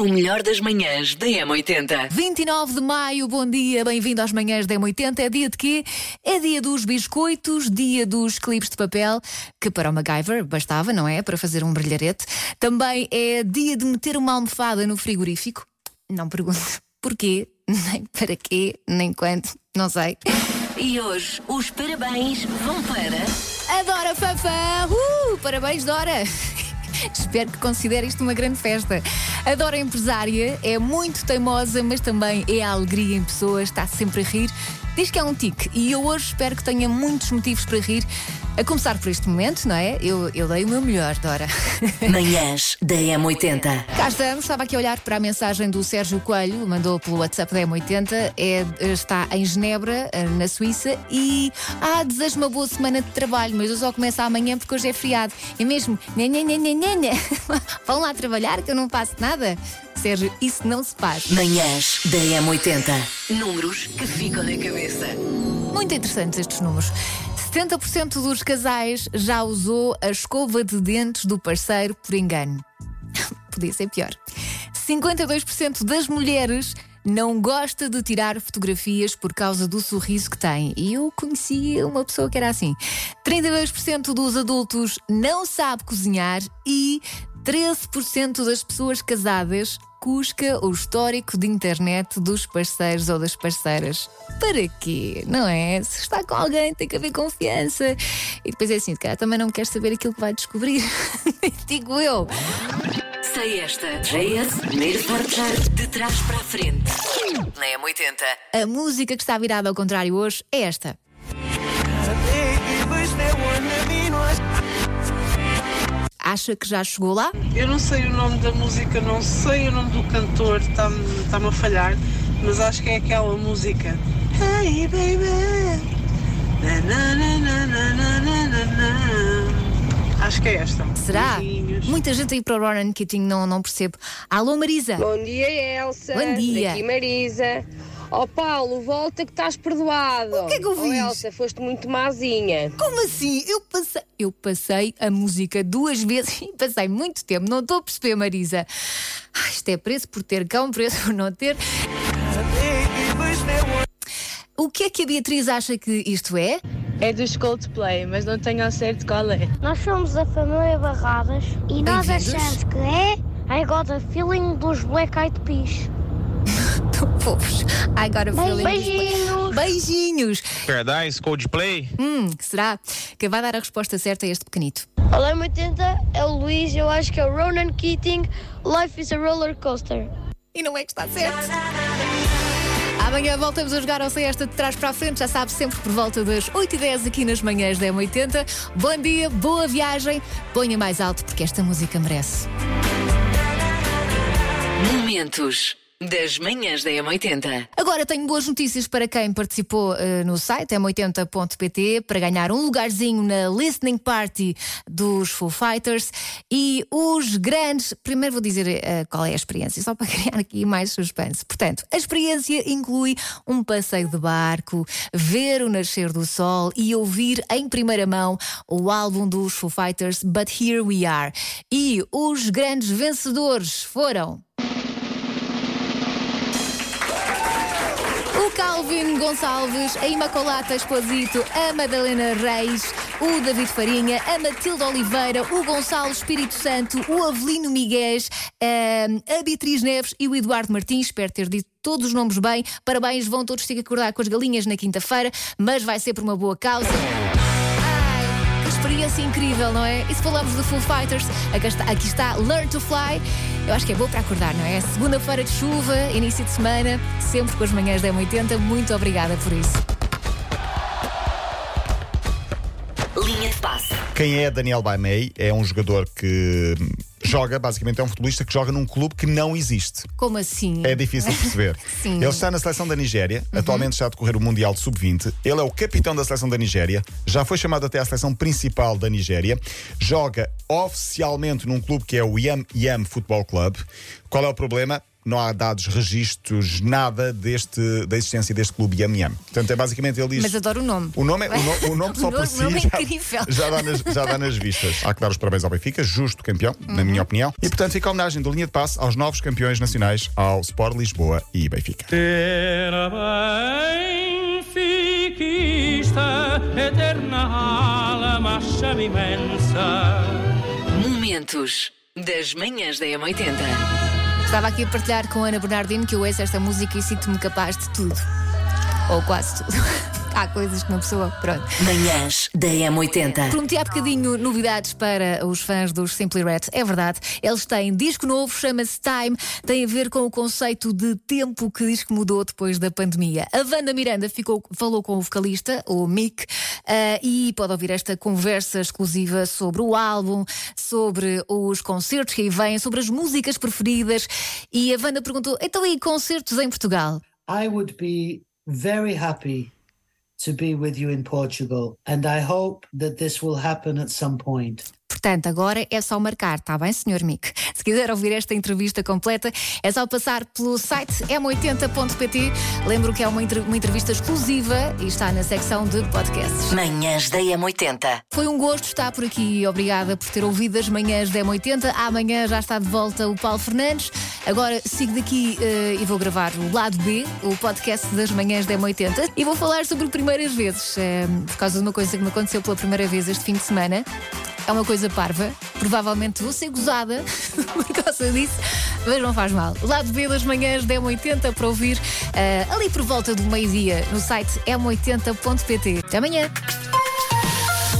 O melhor das manhãs da M80. 29 de maio, bom dia, bem-vindo às manhãs da M80. É dia de quê? É dia dos biscoitos, dia dos clipes de papel, que para o MacGyver bastava, não é? Para fazer um brilharete. Também é dia de meter uma almofada no frigorífico. Não pergunto porquê, nem para quê, nem quando, não sei. E hoje os parabéns vão para. A Dora Fafã! Uh, parabéns, Dora! Espero que considere isto uma grande festa. A Dora é empresária, é muito teimosa, mas também é a alegria em pessoas, está sempre a rir. Diz que é um tique e eu hoje espero que tenha muitos motivos para rir. A começar por este momento, não é? Eu, eu dei o meu melhor, Dora. Manhãs da M80. Cá estamos, estava aqui a olhar para a mensagem do Sérgio Coelho, mandou pelo WhatsApp da M80, é, está em Genebra, eh, na Suíça, e ah, desejo uma boa semana de trabalho, mas eu só começo amanhã porque hoje é feriado. É mesmo, nha, nha, nha, nha, nha, nha. vão lá trabalhar que eu não faço nada. Sérgio, isso não se faz. Manhãs da M80. Números que ficam na cabeça. Muito interessantes estes números. 70% dos casais já usou a escova de dentes do parceiro por engano. Podia ser pior. 52% das mulheres não gosta de tirar fotografias por causa do sorriso que tem. E eu conheci uma pessoa que era assim. 32% dos adultos não sabe cozinhar e 13% das pessoas casadas cusca o histórico de internet dos parceiros ou das parceiras. Para quê? Não é? Se está com alguém, tem que haver confiança. E depois é assim, cara, também não quer saber aquilo que vai descobrir. Digo eu. Sei esta. JS, primeiro portar de trás para a frente. Na M80. A música que está virada ao contrário hoje é esta. Acha que já chegou lá? Eu não sei o nome da música, não sei o nome do cantor, está-me tá a falhar, mas acho que é aquela música. Hey baby! Na, na, na, acho que é esta. Será? Beijinhos. Muita gente aí para o Ronan Keating, não, não percebo. Alô, Marisa. Bom dia, Elsa. Bom dia. Aqui, Marisa. Ó Paulo, volta que estás perdoado. O que é que eu Ó fiz? Elsa, foste muito mazinha. Como assim? Eu passei, eu passei a música duas vezes e passei muito tempo. Não estou a perceber, Marisa. Ah, isto é preço por ter cão, preço por não ter. O que é que a Beatriz acha que isto é? É dos Coldplay, mas não tenho ao certo qual é. Nós somos a família Barradas e nós achamos que é I got a feeling dos Black Eyed Peas. Fofos. I got a feeling. Beijinhos. Beijinhos. Paradise, Coldplay. Hum, será que vai dar a resposta certa a este pequenito? Olá, 80 é o Luís, eu acho que é o Ronan Keating. Life is a roller coaster. E não é que está certo. Amanhã voltamos a jogar ao Sei Esta de trás para a frente, já sabe, sempre por volta das 8h10 aqui nas manhãs da M80. Bom dia, boa viagem, ponha mais alto porque esta música merece. Momentos das manhãs da M80. Agora tenho boas notícias para quem participou eh, no site m80.pt para ganhar um lugarzinho na listening party dos Foo Fighters e os grandes. Primeiro vou dizer eh, qual é a experiência, só para criar aqui mais suspense. Portanto, a experiência inclui um passeio de barco, ver o nascer do sol e ouvir em primeira mão o álbum dos Foo Fighters But Here We Are. E os grandes vencedores foram. Calvin Gonçalves, a Imacolata Exposito, a Madalena Reis, o David Farinha, a Matilde Oliveira, o Gonçalo Espírito Santo, o Avelino Miguel, a Beatriz Neves e o Eduardo Martins. Espero ter dito todos os nomes bem. Parabéns, vão todos ter que acordar com as galinhas na quinta-feira, mas vai ser por uma boa causa. Experiência incrível, não é? E se falamos de Full Fighters, aqui está, aqui está Learn to Fly. Eu acho que é boa para acordar, não é? Segunda-feira de chuva, início de semana, sempre com as manhãs da M80. Muito obrigada por isso. Linha de passe. Quem é Daniel Baimei? É um jogador que joga, basicamente é um futebolista que joga num clube que não existe. Como assim? É difícil de perceber. Sim. Ele está na seleção da Nigéria, atualmente está a decorrer o Mundial de Sub-20. Ele é o capitão da seleção da Nigéria, já foi chamado até à seleção principal da Nigéria. Joga oficialmente num clube que é o Yam Yam Football Club. Qual é o problema? Não há dados, registros, nada deste, da existência deste clube Yam Yam. Portanto, é basicamente ele diz. Mas adoro o nome. O nome, é- o no- o nome só O por nome- si o nome é já, incrível. já dá nas, já dá nas vistas. Há que dar os parabéns ao Benfica, justo campeão, na Uhum. minha opinião. E portanto fica a homenagem da linha de passe aos novos campeões nacionais, ao Sport Lisboa e Benfica. Era benfiquista, eterna alma chama imensa. Momentos das manhãs da M80. Estava aqui a partilhar com Ana Bernardino que eu ouço esta música e sinto-me capaz de tudo. Ou quase tudo. Há coisas que uma pessoa. Pronto. Manhãs da M80. Prometi há bocadinho novidades para os fãs dos Simply Red. É verdade, eles têm disco novo, chama-se Time, tem a ver com o conceito de tempo que diz que mudou depois da pandemia. A Wanda Miranda ficou, falou com o vocalista, o Mick, ah, e pode ouvir esta conversa exclusiva sobre o álbum, sobre os concertos que aí vêm, sobre as músicas preferidas. E a Wanda perguntou: então e concertos em Portugal? I would be very happy to be with you in Portugal, and I hope that this will happen at some point. Portanto, agora é só marcar, está bem, Sr. Mick? Se quiser ouvir esta entrevista completa, é só passar pelo site m80.pt. Lembro que é uma, uma entrevista exclusiva e está na secção de podcasts. Manhãs da M80. Foi um gosto estar por aqui. Obrigada por ter ouvido as manhãs da M80. Amanhã já está de volta o Paulo Fernandes. Agora sigo daqui eh, e vou gravar o lado B, o podcast das manhãs da M80. E vou falar sobre primeiras vezes, eh, por causa de uma coisa que me aconteceu pela primeira vez este fim de semana. É uma coisa parva. Provavelmente vou ser gozada por causa disso, mas não faz mal. Lado B das manhãs da M80 para ouvir eh, ali por volta do meio-dia no site m80.pt. Até amanhã!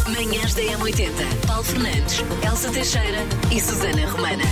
Manhãs da M80. Paulo Fernandes, Elsa Teixeira e Susana Romana.